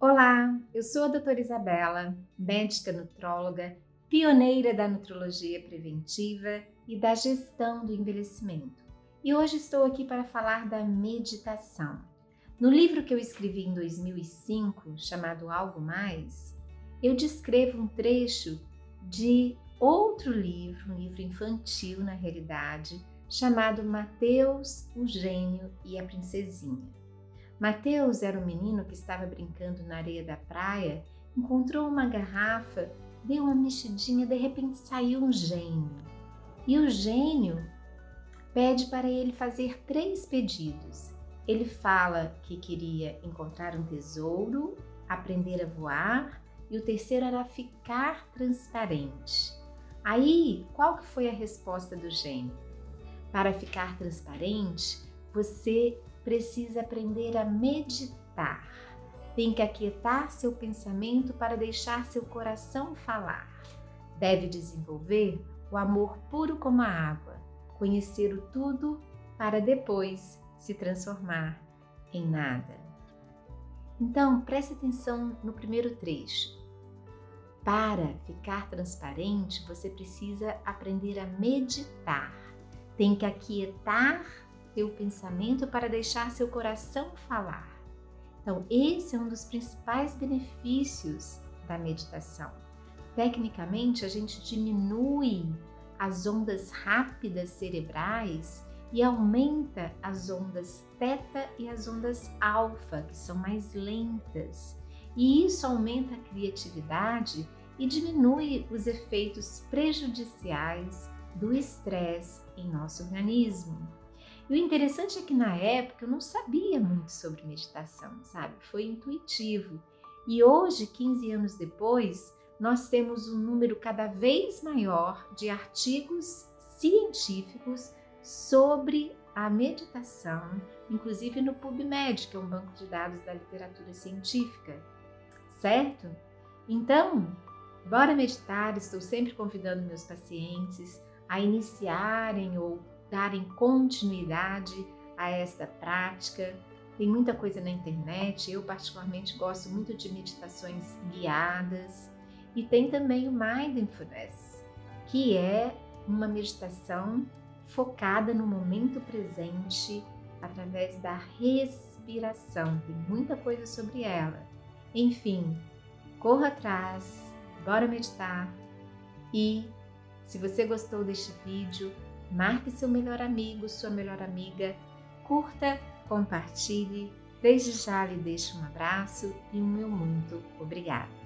Olá, eu sou a doutora Isabela, médica nutróloga, pioneira da nutrologia preventiva e da gestão do envelhecimento. E hoje estou aqui para falar da meditação. No livro que eu escrevi em 2005, chamado Algo Mais, eu descrevo um trecho de outro livro, um livro infantil na realidade, chamado Mateus, o Gênio e a Princesinha. Mateus era um menino que estava brincando na areia da praia, encontrou uma garrafa, deu uma mexidinha, de repente saiu um gênio. E o gênio pede para ele fazer três pedidos. Ele fala que queria encontrar um tesouro, aprender a voar e o terceiro era ficar transparente. Aí, qual que foi a resposta do gênio? Para ficar transparente, você precisa aprender a meditar. Tem que aquietar seu pensamento para deixar seu coração falar. Deve desenvolver o amor puro como a água, conhecer o tudo para depois se transformar em nada. Então, preste atenção no primeiro trecho. Para ficar transparente, você precisa aprender a meditar. Tem que aquietar teu pensamento para deixar seu coração falar. Então, esse é um dos principais benefícios da meditação. Tecnicamente, a gente diminui as ondas rápidas cerebrais e aumenta as ondas teta e as ondas alfa, que são mais lentas. E isso aumenta a criatividade e diminui os efeitos prejudiciais do estresse em nosso organismo. E o interessante é que na época eu não sabia muito sobre meditação, sabe? Foi intuitivo. E hoje, 15 anos depois, nós temos um número cada vez maior de artigos científicos sobre a meditação, inclusive no PubMed, que é um banco de dados da literatura científica, certo? Então, bora meditar. Estou sempre convidando meus pacientes a iniciarem ou darem continuidade a esta prática. Tem muita coisa na internet, eu particularmente gosto muito de meditações guiadas e tem também o Mindfulness, que é uma meditação focada no momento presente através da respiração. Tem muita coisa sobre ela. Enfim, corra atrás, bora meditar e se você gostou deste vídeo, marque seu melhor amigo, sua melhor amiga, curta, compartilhe. Desde já lhe deixo um abraço e um meu muito obrigada.